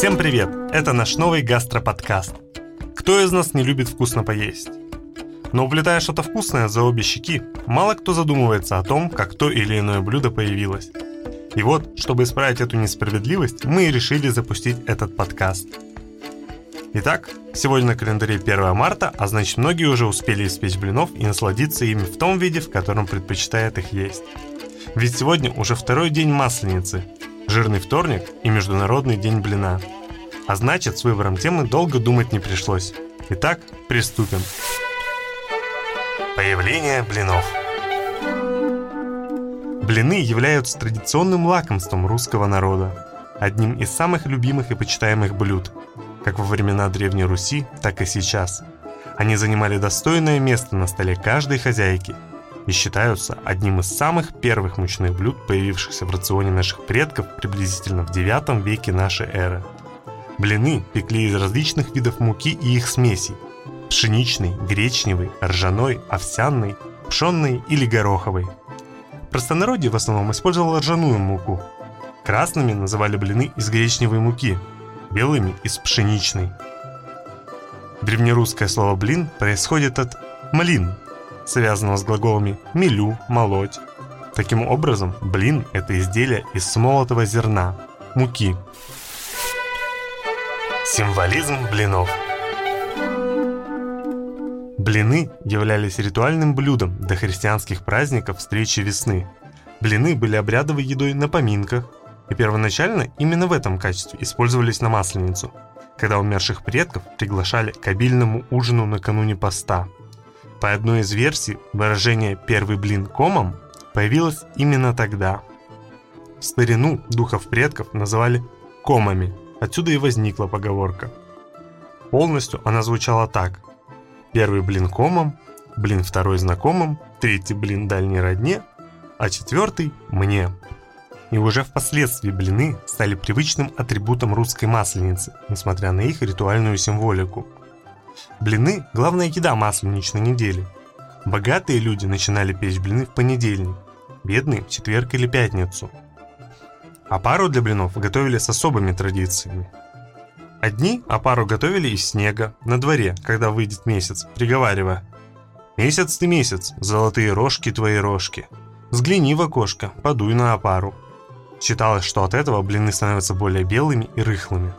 Всем привет! Это наш новый гастроподкаст. Кто из нас не любит вкусно поесть? Но уплетая что-то вкусное за обе щеки, мало кто задумывается о том, как то или иное блюдо появилось. И вот, чтобы исправить эту несправедливость, мы и решили запустить этот подкаст. Итак, сегодня на календаре 1 марта, а значит многие уже успели испечь блинов и насладиться ими в том виде, в котором предпочитают их есть. Ведь сегодня уже второй день Масленицы, жирный вторник и Международный день блина. А значит, с выбором темы долго думать не пришлось. Итак, приступим. Появление блинов. Блины являются традиционным лакомством русского народа, одним из самых любимых и почитаемых блюд, как во времена Древней Руси, так и сейчас. Они занимали достойное место на столе каждой хозяйки – и считаются одним из самых первых мучных блюд, появившихся в рационе наших предков приблизительно в 9 веке нашей эры. Блины пекли из различных видов муки и их смесей – пшеничной, гречневой, ржаной, овсяной, пшенной или гороховой. Простонародье в основном использовало ржаную муку. Красными называли блины из гречневой муки, белыми – из пшеничной. Древнерусское слово «блин» происходит от «млин», связанного с глаголами «мелю», «молоть». Таким образом, блин – это изделие из смолотого зерна, муки. Символизм блинов Блины являлись ритуальным блюдом до христианских праздников встречи весны. Блины были обрядовой едой на поминках, и первоначально именно в этом качестве использовались на Масленицу, когда умерших предков приглашали к обильному ужину накануне поста – по одной из версий, выражение «первый блин комом» появилось именно тогда. В старину духов предков называли комами, отсюда и возникла поговорка. Полностью она звучала так. Первый блин комом, блин второй знакомым, третий блин дальней родне, а четвертый мне. И уже впоследствии блины стали привычным атрибутом русской масленицы, несмотря на их ритуальную символику – Блины – главная еда масленичной недели. Богатые люди начинали печь блины в понедельник, бедные – в четверг или пятницу. А пару для блинов готовили с особыми традициями. Одни опару готовили из снега, на дворе, когда выйдет месяц, приговаривая «Месяц ты месяц, золотые рожки твои рожки, взгляни в окошко, подуй на опару». Считалось, что от этого блины становятся более белыми и рыхлыми.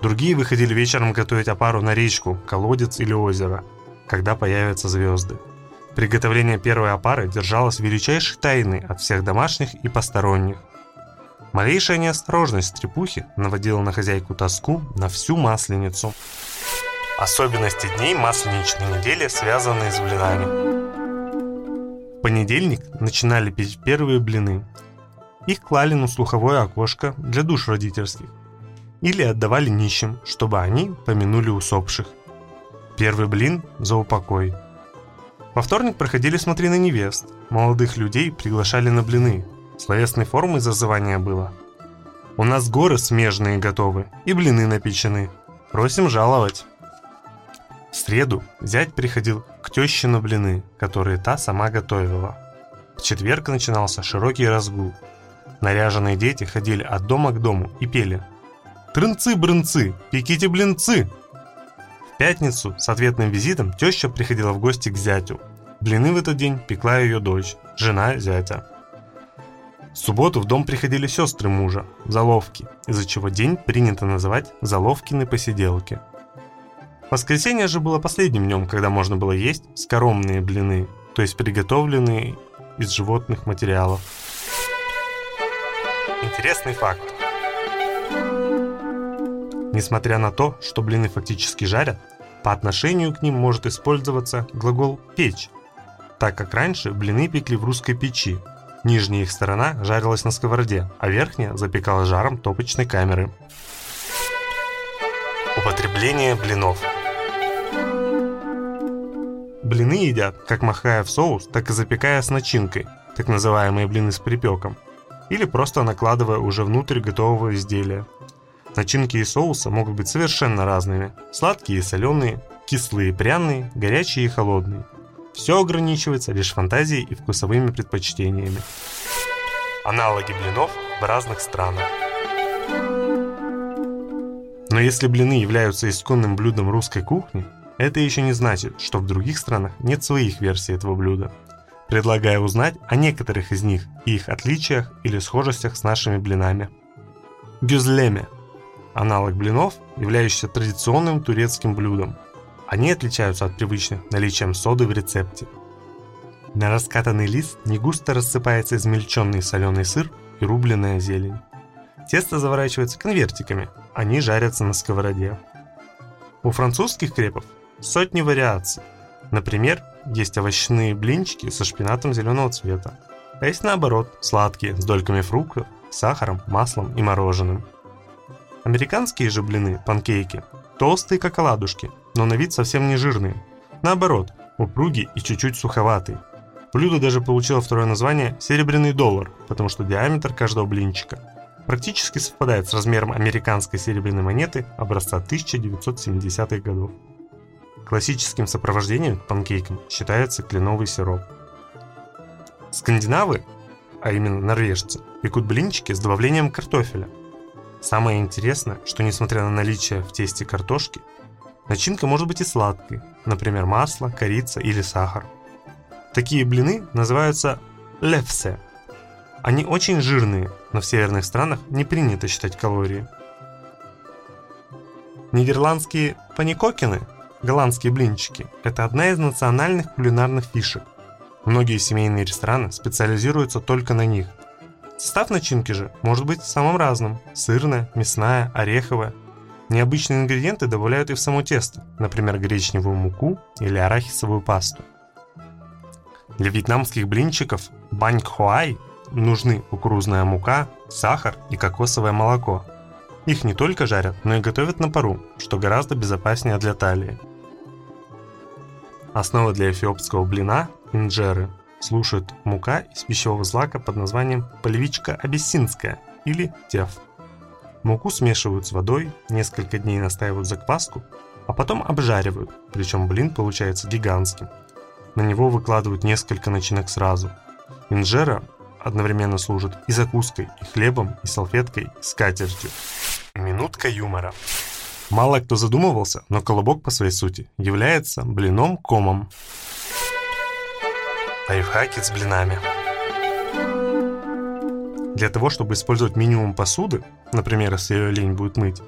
Другие выходили вечером готовить опару на речку, колодец или озеро, когда появятся звезды. Приготовление первой опары держалось величайшей тайной от всех домашних и посторонних. Малейшая неосторожность трепухи наводила на хозяйку тоску на всю масленицу. Особенности дней масленичной недели, связанные с блинами. В понедельник начинали печь первые блины. Их клали на слуховое окошко для душ родительских или отдавали нищим, чтобы они помянули усопших. Первый блин за упокой. Во вторник проходили смотри на невест. Молодых людей приглашали на блины. Словесной формой зазывания было. У нас горы смежные готовы и блины напечены. Просим жаловать. В среду зять приходил к теще на блины, которые та сама готовила. В четверг начинался широкий разгул. Наряженные дети ходили от дома к дому и пели – Трынцы-брынцы, пеките блинцы!» В пятницу с ответным визитом теща приходила в гости к зятю. Блины в этот день пекла ее дочь, жена зятя. В субботу в дом приходили сестры мужа, заловки, из-за чего день принято называть заловкины посиделки. Воскресенье же было последним днем, когда можно было есть скоромные блины, то есть приготовленные из животных материалов. Интересный факт. Несмотря на то, что блины фактически жарят, по отношению к ним может использоваться глагол «печь», так как раньше блины пекли в русской печи. Нижняя их сторона жарилась на сковороде, а верхняя запекала жаром топочной камеры. Употребление блинов Блины едят, как махая в соус, так и запекая с начинкой, так называемые блины с припеком, или просто накладывая уже внутрь готового изделия. Начинки и соуса могут быть совершенно разными. Сладкие и соленые, кислые и пряные, горячие и холодные. Все ограничивается лишь фантазией и вкусовыми предпочтениями. Аналоги блинов в разных странах. Но если блины являются исконным блюдом русской кухни, это еще не значит, что в других странах нет своих версий этого блюда. Предлагаю узнать о некоторых из них и их отличиях или схожестях с нашими блинами. Гюзлеме – аналог блинов, являющийся традиционным турецким блюдом. Они отличаются от привычных наличием соды в рецепте. На раскатанный лист не густо рассыпается измельченный соленый сыр и рубленная зелень. Тесто заворачивается конвертиками, они жарятся на сковороде. У французских крепов сотни вариаций. Например, есть овощные блинчики со шпинатом зеленого цвета. А есть наоборот, сладкие, с дольками фруктов, сахаром, маслом и мороженым. Американские же блины, панкейки, толстые как оладушки, но на вид совсем не жирные. Наоборот, упругие и чуть-чуть суховатые. Блюдо даже получило второе название «серебряный доллар», потому что диаметр каждого блинчика практически совпадает с размером американской серебряной монеты образца 1970-х годов. Классическим сопровождением к панкейкам считается кленовый сироп. Скандинавы, а именно норвежцы, пекут блинчики с добавлением картофеля. Самое интересное, что несмотря на наличие в тесте картошки, начинка может быть и сладкой, например, масло, корица или сахар. Такие блины называются левсе. Они очень жирные, но в северных странах не принято считать калории. Нидерландские паникокины – Голландские блинчики – это одна из национальных кулинарных фишек. Многие семейные рестораны специализируются только на них. Состав начинки же может быть самым разным – сырная, мясная, ореховая. Необычные ингредиенты добавляют и в само тесто, например, гречневую муку или арахисовую пасту. Для вьетнамских блинчиков баньк хуай нужны кукурузная мука, сахар и кокосовое молоко – их не только жарят, но и готовят на пару, что гораздо безопаснее для талии. Основа для эфиопского блина – инджеры – слушает мука из пищевого злака под названием полевичка абиссинская или теф. Муку смешивают с водой, несколько дней настаивают закваску, а потом обжаривают, причем блин получается гигантским. На него выкладывают несколько начинок сразу. Инжера одновременно служит и закуской, и хлебом, и салфеткой, и скатертью. Минутка юмора. Мало кто задумывался, но колобок по своей сути является блином-комом. Лайфхаки с блинами. Для того, чтобы использовать минимум посуды, например, если ее лень будет мыть,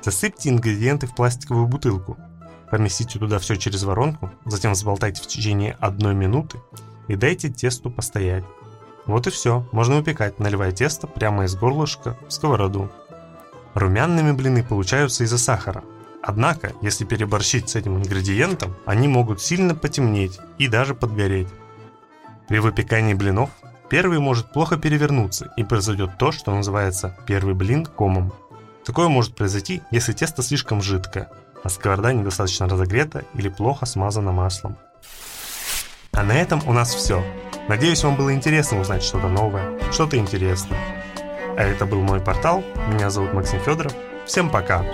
засыпьте ингредиенты в пластиковую бутылку, поместите туда все через воронку, затем взболтайте в течение одной минуты и дайте тесту постоять. Вот и все, можно выпекать, наливая тесто прямо из горлышка в сковороду. Румяными блины получаются из-за сахара. Однако, если переборщить с этим ингредиентом, они могут сильно потемнеть и даже подгореть. При выпекании блинов первый может плохо перевернуться и произойдет то, что называется первый блин комом. Такое может произойти, если тесто слишком жидкое, а сковорода недостаточно разогрета или плохо смазана маслом. А на этом у нас все. Надеюсь, вам было интересно узнать что-то новое, что-то интересное. А это был мой портал. Меня зовут Максим Федоров. Всем пока!